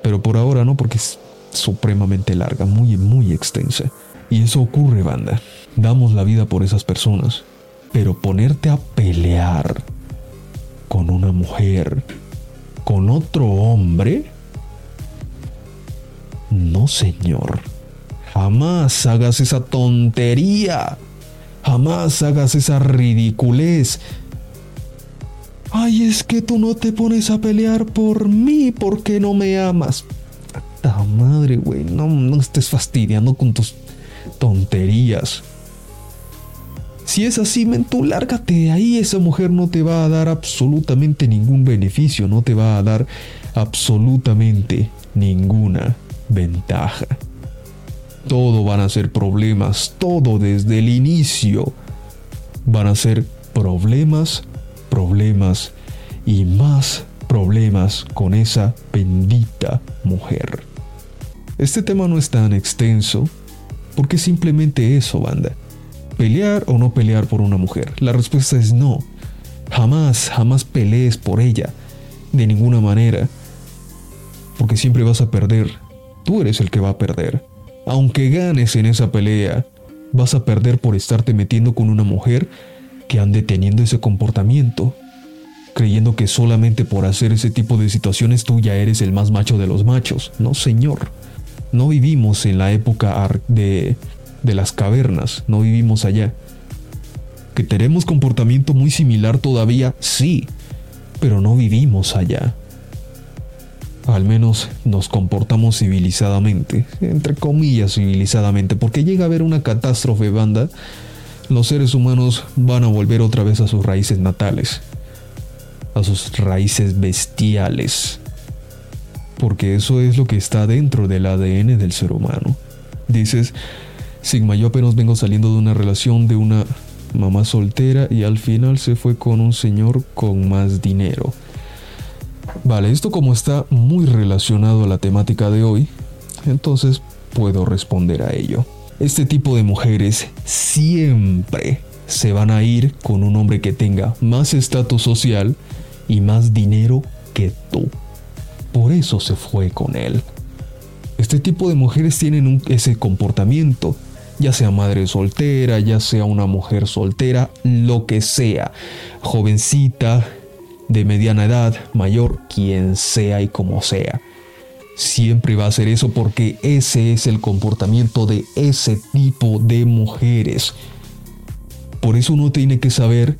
Pero por ahora no, porque es supremamente larga, muy, muy extensa. Y eso ocurre, banda. Damos la vida por esas personas. Pero ponerte a pelear con una mujer, con otro hombre, no señor. Jamás hagas esa tontería. Jamás hagas esa ridiculez. Ay, es que tú no te pones a pelear por mí porque no me amas. ¡Ta madre, güey! No, no estés fastidiando con tus tonterías. Si es así, men, lárgate de ahí. Esa mujer no te va a dar absolutamente ningún beneficio, no te va a dar absolutamente ninguna ventaja. Todo van a ser problemas, todo desde el inicio van a ser problemas, problemas y más problemas con esa bendita mujer. Este tema no es tan extenso porque simplemente eso, banda. ¿Pelear o no pelear por una mujer? La respuesta es no. Jamás, jamás pelees por ella. De ninguna manera. Porque siempre vas a perder. Tú eres el que va a perder. Aunque ganes en esa pelea, vas a perder por estarte metiendo con una mujer que ande teniendo ese comportamiento, creyendo que solamente por hacer ese tipo de situaciones tú ya eres el más macho de los machos. No, señor. No vivimos en la época de, de las cavernas, no vivimos allá. ¿Que tenemos comportamiento muy similar todavía? Sí, pero no vivimos allá. Al menos nos comportamos civilizadamente, entre comillas civilizadamente, porque llega a haber una catástrofe banda, los seres humanos van a volver otra vez a sus raíces natales, a sus raíces bestiales porque eso es lo que está dentro del ADN del ser humano. Dices, Sigma, yo apenas vengo saliendo de una relación de una mamá soltera y al final se fue con un señor con más dinero. Vale, esto como está muy relacionado a la temática de hoy, entonces puedo responder a ello. Este tipo de mujeres siempre se van a ir con un hombre que tenga más estatus social y más dinero que tú. Por eso se fue con él. Este tipo de mujeres tienen ese comportamiento, ya sea madre soltera, ya sea una mujer soltera, lo que sea, jovencita, de mediana edad, mayor, quien sea y como sea. Siempre va a ser eso porque ese es el comportamiento de ese tipo de mujeres. Por eso uno tiene que saber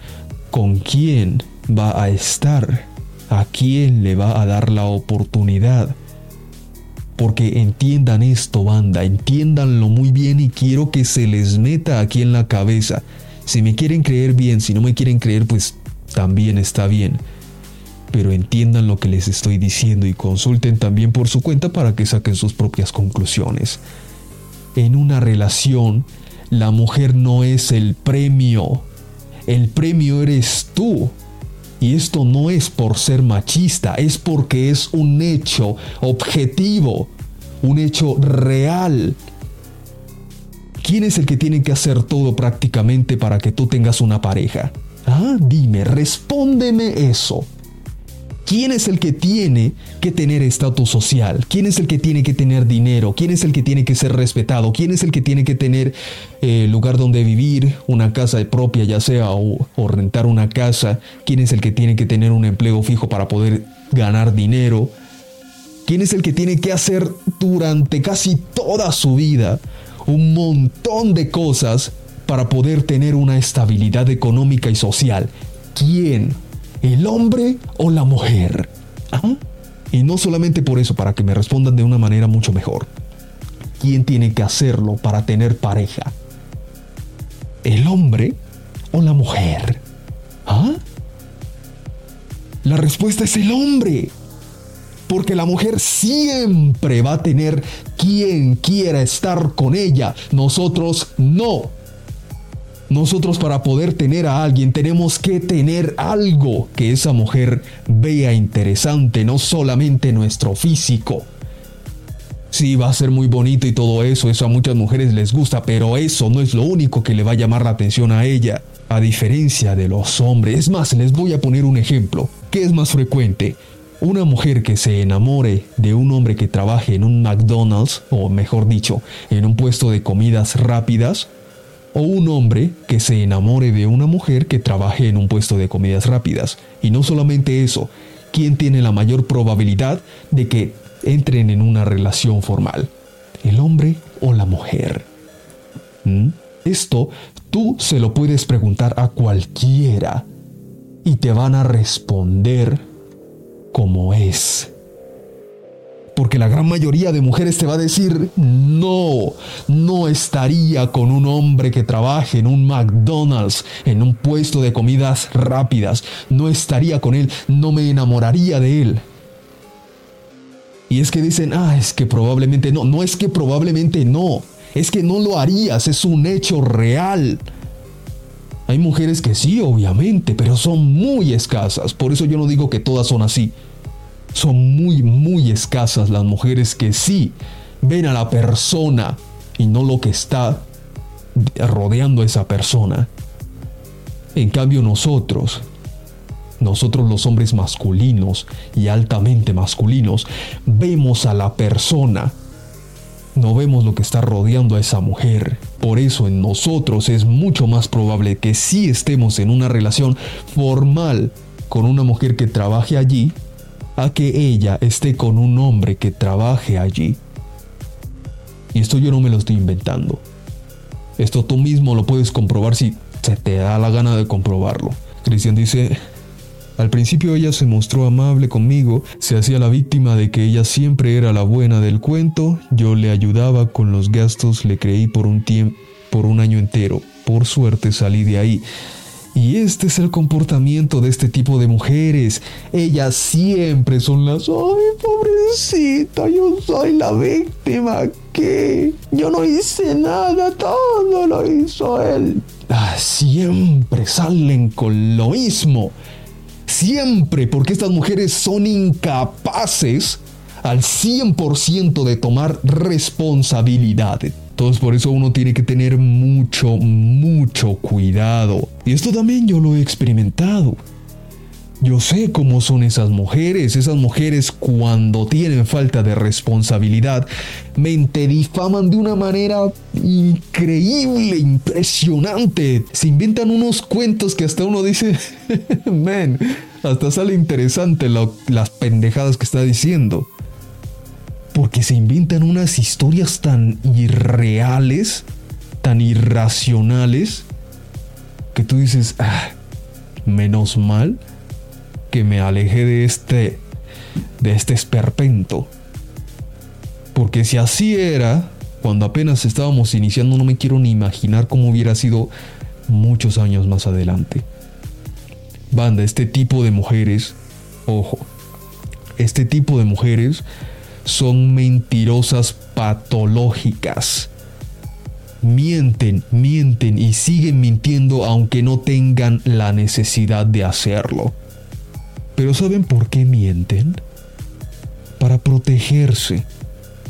con quién va a estar a quién le va a dar la oportunidad. Porque entiendan esto, banda, entiéndanlo muy bien y quiero que se les meta aquí en la cabeza. Si me quieren creer bien, si no me quieren creer, pues también está bien. Pero entiendan lo que les estoy diciendo y consulten también por su cuenta para que saquen sus propias conclusiones. En una relación, la mujer no es el premio. El premio eres tú. Y esto no es por ser machista, es porque es un hecho objetivo, un hecho real. ¿Quién es el que tiene que hacer todo prácticamente para que tú tengas una pareja? Ah, dime, respóndeme eso. ¿Quién es el que tiene que tener estatus social? ¿Quién es el que tiene que tener dinero? ¿Quién es el que tiene que ser respetado? ¿Quién es el que tiene que tener eh, lugar donde vivir, una casa propia ya sea o, o rentar una casa? ¿Quién es el que tiene que tener un empleo fijo para poder ganar dinero? ¿Quién es el que tiene que hacer durante casi toda su vida un montón de cosas para poder tener una estabilidad económica y social? ¿Quién? ¿El hombre o la mujer? ¿Ah? Y no solamente por eso, para que me respondan de una manera mucho mejor. ¿Quién tiene que hacerlo para tener pareja? ¿El hombre o la mujer? ¿Ah? La respuesta es el hombre. Porque la mujer siempre va a tener quien quiera estar con ella. Nosotros no. Nosotros para poder tener a alguien tenemos que tener algo que esa mujer vea interesante, no solamente nuestro físico. Sí, va a ser muy bonito y todo eso, eso a muchas mujeres les gusta, pero eso no es lo único que le va a llamar la atención a ella. A diferencia de los hombres, es más, les voy a poner un ejemplo. ¿Qué es más frecuente? Una mujer que se enamore de un hombre que trabaje en un McDonald's, o mejor dicho, en un puesto de comidas rápidas, O un hombre que se enamore de una mujer que trabaje en un puesto de comidas rápidas. Y no solamente eso, ¿quién tiene la mayor probabilidad de que entren en una relación formal? ¿El hombre o la mujer? ¿Mm? Esto tú se lo puedes preguntar a cualquiera y te van a responder como es. Porque la gran mayoría de mujeres te va a decir, no, no estaría con un hombre que trabaje en un McDonald's, en un puesto de comidas rápidas, no estaría con él, no me enamoraría de él. Y es que dicen, ah, es que probablemente no, no es que probablemente no, es que no lo harías, es un hecho real. Hay mujeres que sí, obviamente, pero son muy escasas, por eso yo no digo que todas son así. Son muy, muy escasas las mujeres que sí ven a la persona y no lo que está rodeando a esa persona. En cambio nosotros, nosotros los hombres masculinos y altamente masculinos, vemos a la persona, no vemos lo que está rodeando a esa mujer. Por eso en nosotros es mucho más probable que sí estemos en una relación formal con una mujer que trabaje allí a que ella esté con un hombre que trabaje allí. Y esto yo no me lo estoy inventando. Esto tú mismo lo puedes comprobar si se te da la gana de comprobarlo. Cristian dice, al principio ella se mostró amable conmigo, se hacía la víctima de que ella siempre era la buena del cuento, yo le ayudaba con los gastos, le creí por un tiempo, por un año entero. Por suerte salí de ahí. Y este es el comportamiento de este tipo de mujeres. Ellas siempre son las, ay, pobrecita, yo soy la víctima. ¿Qué? Yo no hice nada, todo lo hizo él. Ah, siempre salen con lo mismo. Siempre, porque estas mujeres son incapaces al 100% de tomar responsabilidad. Entonces por eso uno tiene que tener mucho, mucho cuidado. Y esto también yo lo he experimentado. Yo sé cómo son esas mujeres. Esas mujeres cuando tienen falta de responsabilidad, mente difaman de una manera increíble, impresionante. Se inventan unos cuentos que hasta uno dice, men, hasta sale interesante las pendejadas que está diciendo porque se inventan unas historias tan irreales, tan irracionales, que tú dices, ah, menos mal que me alejé de este, de este esperpento. Porque si así era, cuando apenas estábamos iniciando, no me quiero ni imaginar cómo hubiera sido muchos años más adelante. Banda, este tipo de mujeres, ojo, este tipo de mujeres son mentirosas patológicas. Mienten, mienten y siguen mintiendo aunque no tengan la necesidad de hacerlo. Pero ¿saben por qué mienten? Para protegerse,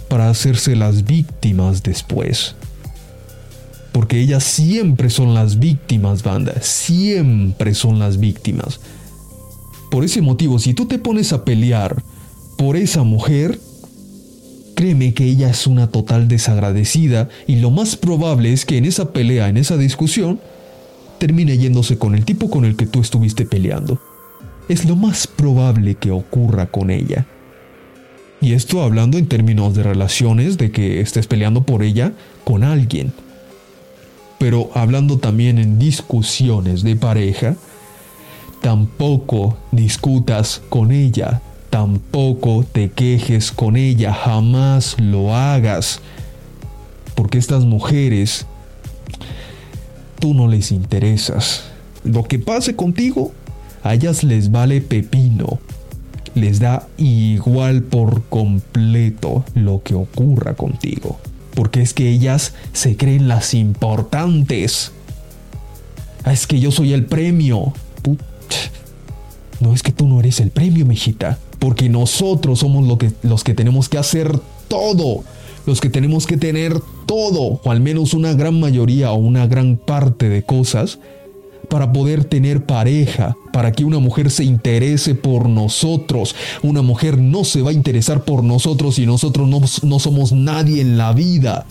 para hacerse las víctimas después. Porque ellas siempre son las víctimas, banda, siempre son las víctimas. Por ese motivo, si tú te pones a pelear por esa mujer, Créeme que ella es una total desagradecida y lo más probable es que en esa pelea, en esa discusión, termine yéndose con el tipo con el que tú estuviste peleando. Es lo más probable que ocurra con ella. Y esto hablando en términos de relaciones, de que estés peleando por ella con alguien. Pero hablando también en discusiones de pareja, tampoco discutas con ella tampoco te quejes con ella, jamás lo hagas. Porque estas mujeres, tú no les interesas. Lo que pase contigo, a ellas les vale pepino. Les da igual por completo lo que ocurra contigo. Porque es que ellas se creen las importantes. Ah, es que yo soy el premio. No es que tú no eres el premio, mijita porque nosotros somos que, los que tenemos que hacer todo, los que tenemos que tener todo, o al menos una gran mayoría o una gran parte de cosas, para poder tener pareja, para que una mujer se interese por nosotros. Una mujer no se va a interesar por nosotros si nosotros no, no somos nadie en la vida.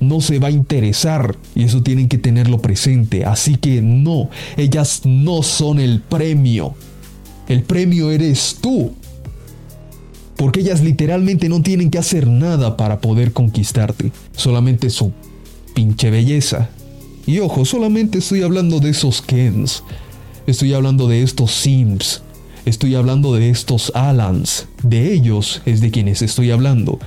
no se va a interesar y eso tienen que tenerlo presente. Así que no, ellas no son el premio. El premio eres tú. Porque ellas literalmente no tienen que hacer nada para poder conquistarte. Solamente su pinche belleza. Y ojo, solamente estoy hablando de esos Kens. Estoy hablando de estos Sims. Estoy hablando de estos Alans. De ellos es de quienes estoy hablando.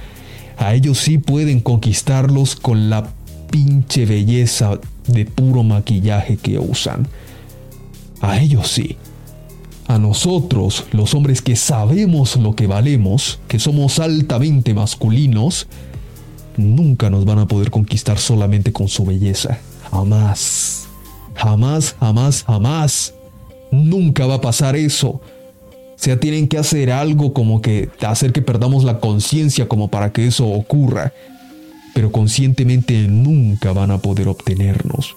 A ellos sí pueden conquistarlos con la pinche belleza de puro maquillaje que usan. A ellos sí. A nosotros, los hombres que sabemos lo que valemos, que somos altamente masculinos, nunca nos van a poder conquistar solamente con su belleza. Jamás. Jamás, jamás, jamás. Nunca va a pasar eso. O sea, tienen que hacer algo como que hacer que perdamos la conciencia como para que eso ocurra. Pero conscientemente nunca van a poder obtenernos.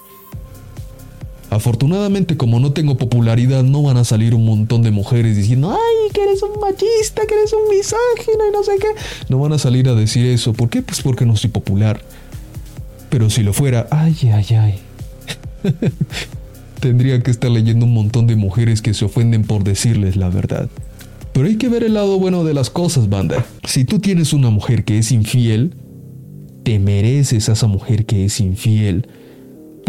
Afortunadamente, como no tengo popularidad, no van a salir un montón de mujeres diciendo, ay, que eres un machista, que eres un misógino y no sé qué. No van a salir a decir eso. ¿Por qué? Pues porque no soy popular. Pero si lo fuera, ay, ay, ay. Tendría que estar leyendo un montón de mujeres que se ofenden por decirles la verdad. Pero hay que ver el lado bueno de las cosas, banda. Si tú tienes una mujer que es infiel, te mereces a esa mujer que es infiel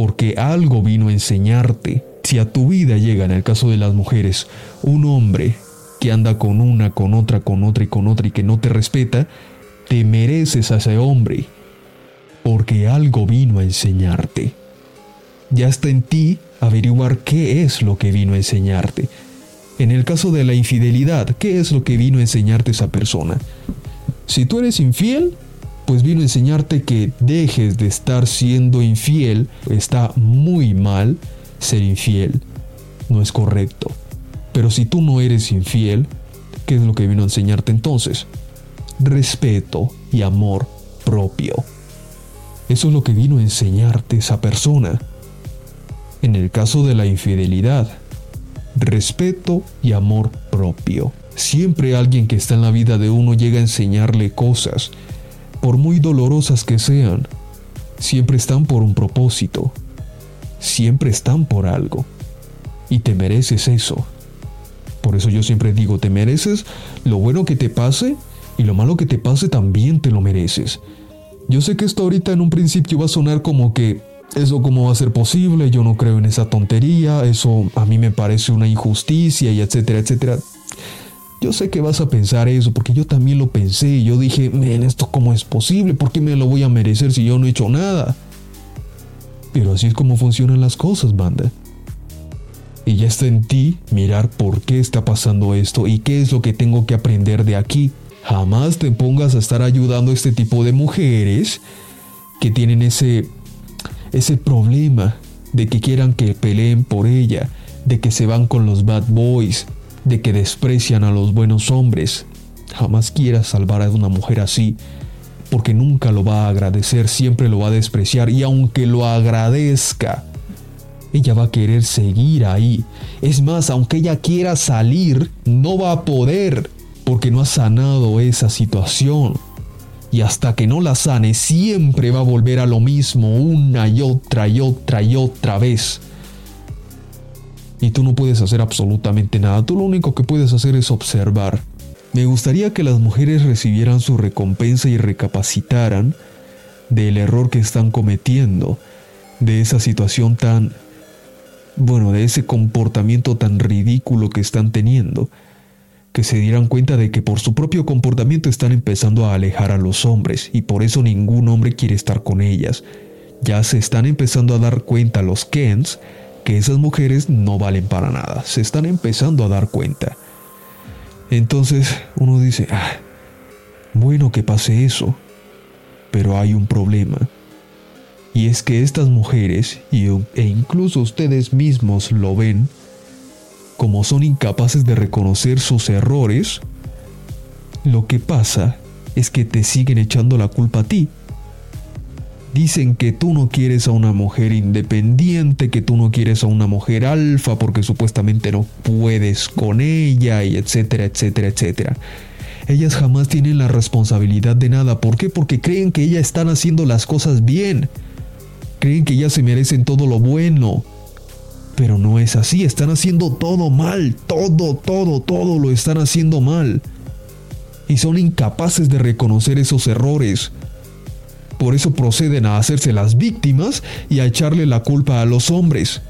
porque algo vino a enseñarte. Si a tu vida llega, en el caso de las mujeres, un hombre que anda con una, con otra, con otra y con otra y que no te respeta, te mereces a ese hombre, porque algo vino a enseñarte. Ya está en ti averiguar qué es lo que vino a enseñarte. En el caso de la infidelidad, ¿qué es lo que vino a enseñarte esa persona? Si tú eres infiel, pues vino a enseñarte que dejes de estar siendo infiel. Está muy mal ser infiel. No es correcto. Pero si tú no eres infiel, ¿qué es lo que vino a enseñarte entonces? Respeto y amor propio. Eso es lo que vino a enseñarte esa persona. En el caso de la infidelidad, respeto y amor propio. Siempre alguien que está en la vida de uno llega a enseñarle cosas por muy dolorosas que sean, siempre están por un propósito, siempre están por algo, y te mereces eso. Por eso yo siempre digo, te mereces lo bueno que te pase y lo malo que te pase también te lo mereces. Yo sé que esto ahorita en un principio va a sonar como que eso cómo va a ser posible, yo no creo en esa tontería, eso a mí me parece una injusticia y etcétera, etcétera. Yo sé que vas a pensar eso, porque yo también lo pensé. Yo dije, men, ¿esto cómo es posible? ¿Por qué me lo voy a merecer si yo no he hecho nada? Pero así es como funcionan las cosas, banda. Y ya está en ti mirar por qué está pasando esto y qué es lo que tengo que aprender de aquí. Jamás te pongas a estar ayudando a este tipo de mujeres que tienen ese, ese problema de que quieran que peleen por ella, de que se van con los bad boys, de que desprecian a los buenos hombres. Jamás quieras salvar a una mujer así, porque nunca lo va a agradecer, siempre lo va a despreciar y aunque lo agradezca, ella va a querer seguir ahí. Es más, aunque ella quiera salir, no va a poder, porque no ha sanado esa situación. Y hasta que no la sane, siempre va a volver a lo mismo una y otra y otra y otra vez y tú no puedes hacer absolutamente nada. Tú lo único que puedes hacer es observar. Me gustaría que las mujeres recibieran su recompensa y recapacitaran del error que están cometiendo, de esa situación tan... bueno, de ese comportamiento tan ridículo que están teniendo, que se dieran cuenta de que por su propio comportamiento están empezando a alejar a los hombres y por eso ningún hombre quiere estar con ellas. Ya se están empezando a dar cuenta los Kens que esas mujeres no valen para nada. Se están empezando a dar cuenta. Entonces uno dice, ah, bueno que pase eso, pero hay un problema. Y es que estas mujeres, e incluso ustedes mismos lo ven, como son incapaces de reconocer sus errores, lo que pasa es que te siguen echando la culpa a ti Dicen que tú no quieres a una mujer independiente, que tú no quieres a una mujer alfa porque supuestamente no puedes con ella y etcétera, etcétera, etcétera. Ellas jamás tienen la responsabilidad de nada. ¿Por qué? Porque creen que ellas están haciendo las cosas bien. Creen que ellas se merecen todo lo bueno. Pero no es así, están haciendo todo mal. Todo, todo, todo lo están haciendo mal. Y son incapaces de reconocer esos errores. Por eso proceden a hacerse las víctimas y a echarle la culpa a los hombres.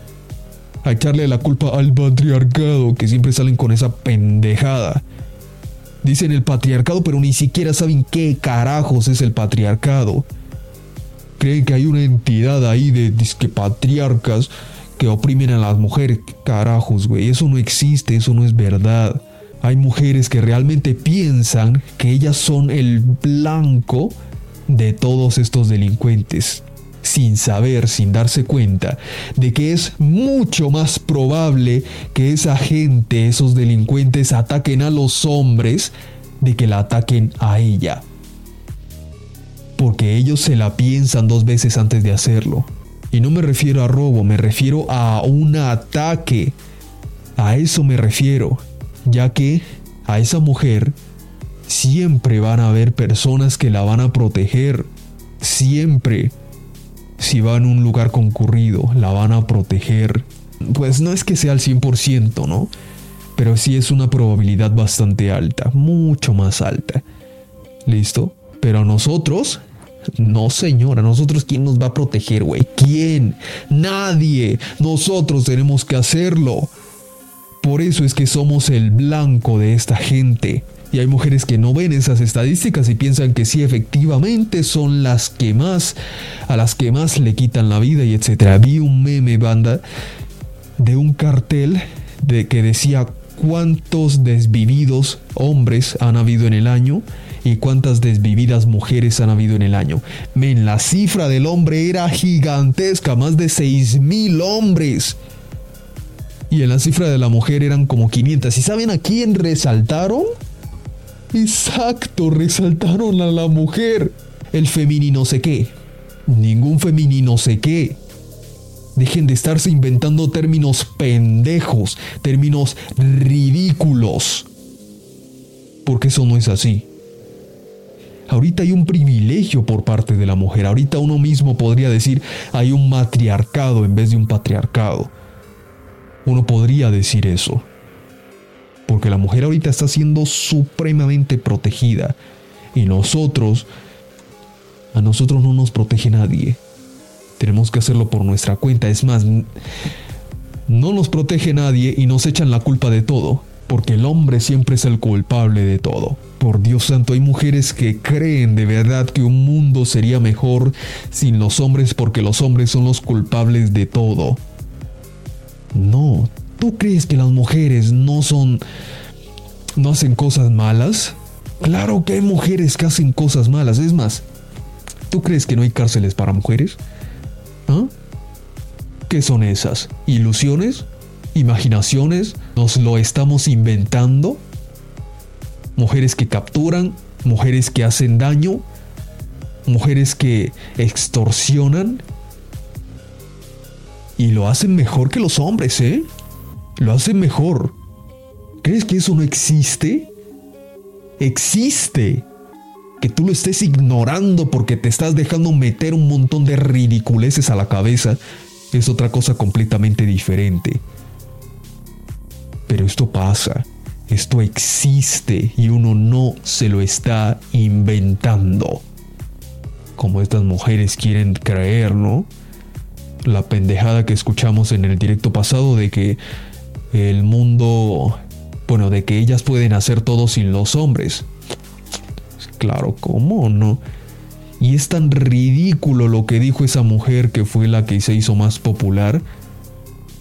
A echarle la culpa al patriarcado, que siempre salen con esa pendejada. Dicen el patriarcado, pero ni siquiera saben qué carajos es el patriarcado. Creen que hay una entidad ahí de disque patriarcas que oprimen a las mujeres. Carajos, güey, eso no existe, eso no es verdad. Hay mujeres que realmente piensan que ellas son el blanco de todos estos delincuentes, sin saber, sin darse cuenta de que es mucho más probable que esa gente, esos delincuentes, ataquen a los hombres de que la ataquen a ella. Porque ellos se la piensan dos veces antes de hacerlo. Y no me refiero a robo, me refiero a un ataque. A eso me refiero, ya que a esa mujer siempre van a haber personas que la van a proteger. Siempre. Si va en un lugar concurrido, la van a proteger. Pues no es que sea al 100%, ¿no? Pero sí es una probabilidad bastante alta, mucho más alta. ¿Listo? Pero a nosotros, no señora, nosotros quién nos va a proteger, güey? ¿Quién? Nadie. Nosotros tenemos que hacerlo. Por eso es que somos el blanco de esta gente. Y hay mujeres que no ven esas estadísticas y piensan que sí, efectivamente son las que más, a las que más le quitan la vida y etcétera. Vi un meme banda de un cartel de que decía cuántos desvividos hombres han habido en el año y cuántas desvividas mujeres han habido en el año. Men, la cifra del hombre era gigantesca, más de 6.000 hombres. Y en la cifra de la mujer eran como 500. ¿Y saben a quién resaltaron? Exacto, resaltaron a la mujer. El femenino sé qué. Ningún femenino sé qué. Dejen de estarse inventando términos pendejos, términos ridículos. Porque eso no es así. Ahorita hay un privilegio por parte de la mujer. Ahorita uno mismo podría decir hay un matriarcado en vez de un patriarcado. Uno podría decir eso. Porque la mujer ahorita está siendo supremamente protegida. Y nosotros, a nosotros no nos protege nadie. Tenemos que hacerlo por nuestra cuenta. Es más, no nos protege nadie y nos echan la culpa de todo. Porque el hombre siempre es el culpable de todo. Por Dios santo, hay mujeres que creen de verdad que un mundo sería mejor sin los hombres porque los hombres son los culpables de todo. No, ¿tú crees que las mujeres no son... no hacen cosas malas? Claro que hay mujeres que hacen cosas malas. Es más, ¿tú crees que no hay cárceles para mujeres? ¿Ah? ¿Qué son esas? ¿Ilusiones? ¿Imaginaciones? ¿Nos lo estamos inventando? Mujeres que capturan, mujeres que hacen daño, mujeres que extorsionan, y lo hacen mejor que los hombres, ¿eh? Lo hacen mejor. ¿Crees que eso no existe? Existe. Que tú lo estés ignorando porque te estás dejando meter un montón de ridiculeces a la cabeza es otra cosa completamente diferente. Pero esto pasa, esto existe y uno no se lo está inventando. Como estas mujeres quieren creer, ¿no? la pendejada que escuchamos en el directo pasado de que el mundo, bueno, de que ellas pueden hacer todo sin los hombres. Claro, ¿cómo no? Y es tan ridículo lo que dijo esa mujer que fue la que se hizo más popular,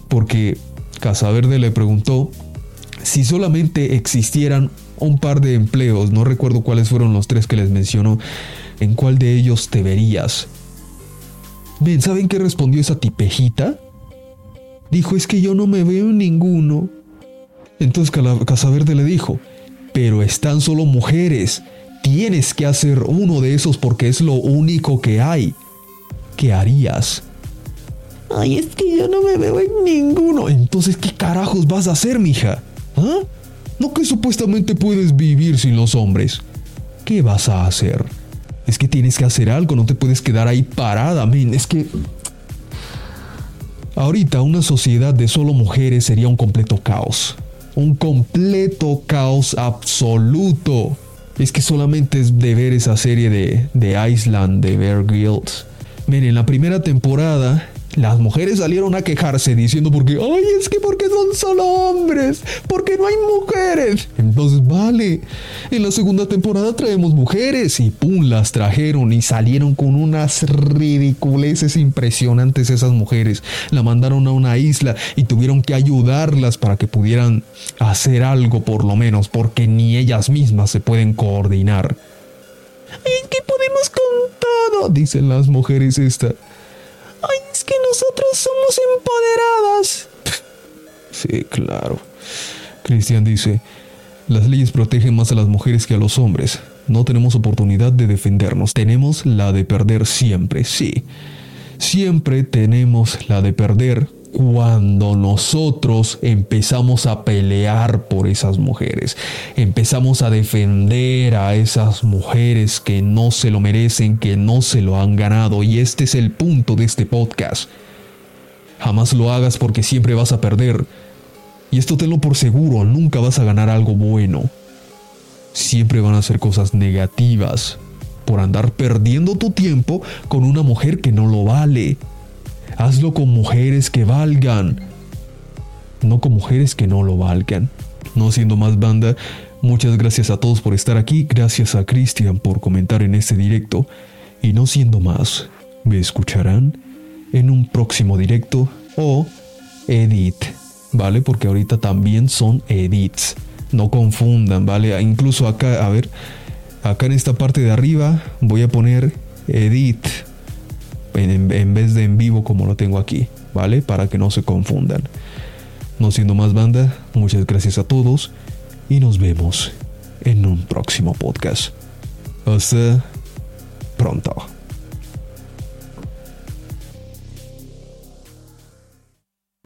porque Casaverde le preguntó si solamente existieran un par de empleos, no recuerdo cuáles fueron los tres que les mencionó, en cuál de ellos te verías. Ven, ¿saben qué respondió esa tipejita? Dijo, es que yo no me veo en ninguno. Entonces Casaverde le dijo, pero están solo mujeres. Tienes que hacer uno de esos porque es lo único que hay. ¿Qué harías? Ay, es que yo no me veo en ninguno. Entonces, ¿qué carajos vas a hacer, mija? ¿Ah? No que supuestamente puedes vivir sin los hombres. ¿Qué vas a hacer? Es que tienes que hacer algo, no te puedes quedar ahí parada, men. Es que... Ahorita una sociedad de solo mujeres sería un completo caos. Un completo caos absoluto. Es que solamente es de ver esa serie de, de Island de Bear Grylls. Men, en la primera temporada las mujeres salieron a quejarse diciendo porque, ay, es que porque son solo hombres, porque no hay mujeres. Entonces, vale, en la segunda temporada traemos mujeres y pum, las trajeron y salieron con unas ridiculeces impresionantes esas mujeres. La mandaron a una isla y tuvieron que ayudarlas para que pudieran hacer algo por lo menos, porque ni ellas mismas se pueden coordinar. ¿En qué podemos con? Dicen las mujeres esta. Ay, es que nosotros somos empoderadas. Sí, claro. Cristian dice, las leyes protegen más a las mujeres que a los hombres. No tenemos oportunidad de defendernos, tenemos la de perder siempre, sí. Siempre tenemos la de perder cuando nosotros empezamos a pelear por esas mujeres, empezamos a defender a esas mujeres que no se lo merecen, que no se lo han ganado. Y este es el punto de este podcast. Jamás lo hagas porque siempre vas a perder. Y esto tenlo por seguro, nunca vas a ganar algo bueno. Siempre van a ser cosas negativas por andar perdiendo tu tiempo con una mujer que no lo vale. Hazlo con mujeres que valgan, no con mujeres que no lo valgan. No siendo más banda, muchas gracias a todos por estar aquí, gracias a Cristian por comentar en este directo y no siendo más, me escucharán en un próximo directo o edit, ¿vale? Porque ahorita también son edits. No confundan, ¿vale? Incluso acá, a ver, acá en esta parte de arriba voy a poner edit en, vez de en vivo como lo tengo aquí, ¿vale? Para que no se confundan. No siendo más banda, muchas gracias a todos y nos vemos en un próximo podcast. Hasta pronto.